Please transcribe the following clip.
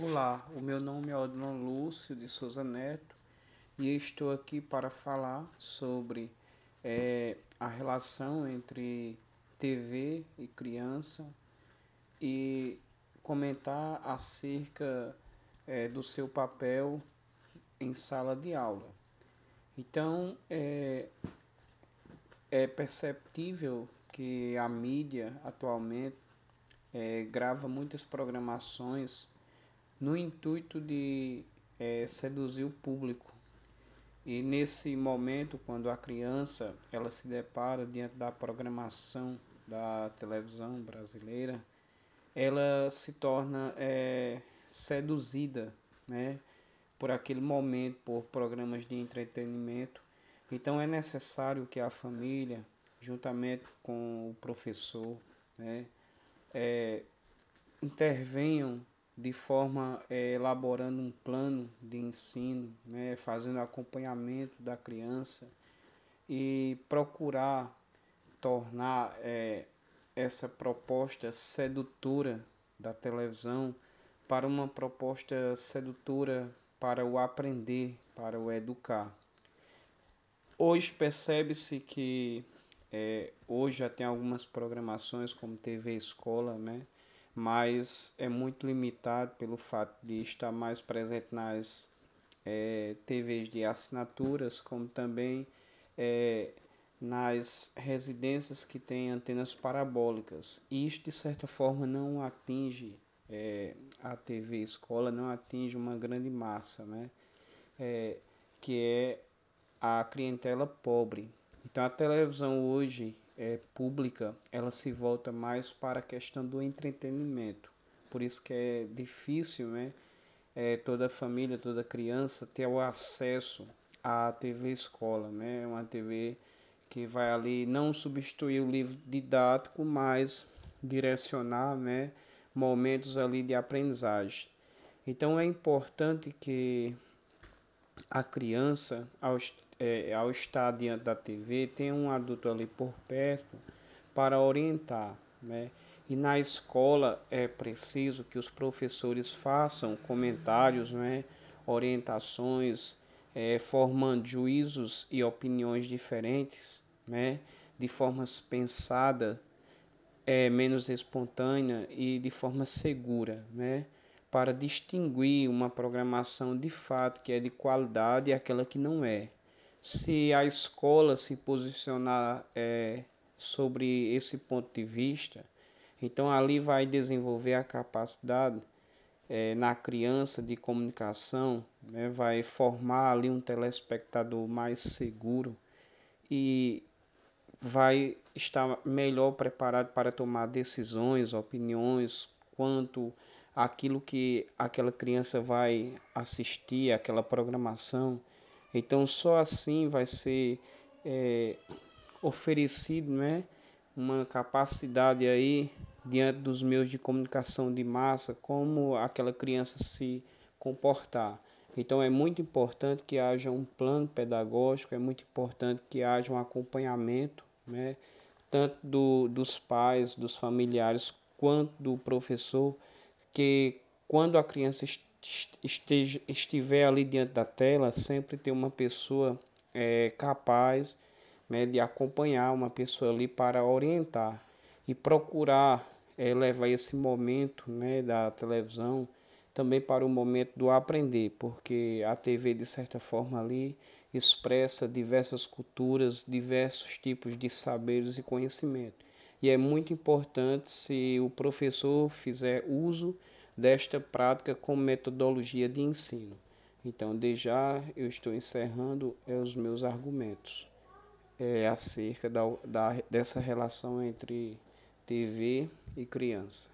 Olá, o meu nome é Odilon Lúcio de Souza Neto e estou aqui para falar sobre é, a relação entre TV e criança e comentar acerca é, do seu papel em sala de aula. Então, é, é perceptível que a mídia atualmente é, grava muitas programações no intuito de é, seduzir o público. E nesse momento, quando a criança ela se depara diante da programação da televisão brasileira, ela se torna é, seduzida, né, por aquele momento, por programas de entretenimento. Então é necessário que a família, juntamente com o professor, né, é, intervenham de forma é, elaborando um plano de ensino, né, fazendo acompanhamento da criança e procurar tornar é, essa proposta sedutora da televisão para uma proposta sedutora para o aprender, para o educar. Hoje percebe-se que é, hoje já tem algumas programações como TV Escola, né? Mas é muito limitado pelo fato de estar mais presente nas é, TVs de assinaturas, como também é, nas residências que têm antenas parabólicas. Isto, de certa forma, não atinge é, a TV escola, não atinge uma grande massa, né? Que é a clientela pobre. Então, a televisão hoje é, pública, ela se volta mais para a questão do entretenimento. Por isso que é difícil, né? É, toda família, toda criança ter o acesso à TV escola, né? Uma TV que vai ali não substituir o livro didático, mas direcionar, né? Momentos ali de aprendizagem. Então é importante que a criança, ao é, ao estar diante da TV, tem um adulto ali por perto para orientar, né? E na escola é preciso que os professores façam comentários, né? orientações, é, formando juízos e opiniões diferentes, né? de formas pensada, é, menos espontânea e de forma segura, né? para distinguir uma programação de fato que é de qualidade e aquela que não é se a escola se posicionar é, sobre esse ponto de vista, então ali vai desenvolver a capacidade é, na criança de comunicação, né, vai formar ali um telespectador mais seguro e vai estar melhor preparado para tomar decisões, opiniões quanto aquilo que aquela criança vai assistir, aquela programação então só assim vai ser é, oferecido né, uma capacidade aí diante dos meios de comunicação de massa, como aquela criança se comportar. Então é muito importante que haja um plano pedagógico, é muito importante que haja um acompanhamento, né, tanto do, dos pais, dos familiares, quanto do professor, que quando a criança esteja, estiver ali diante da tela, sempre ter uma pessoa é, capaz né, de acompanhar, uma pessoa ali para orientar e procurar é, levar esse momento né, da televisão também para o momento do aprender, porque a TV, de certa forma, ali expressa diversas culturas, diversos tipos de saberes e conhecimento. E é muito importante se o professor fizer uso desta prática como metodologia de ensino. Então, desde já eu estou encerrando é, os meus argumentos é, acerca da, da, dessa relação entre TV e criança.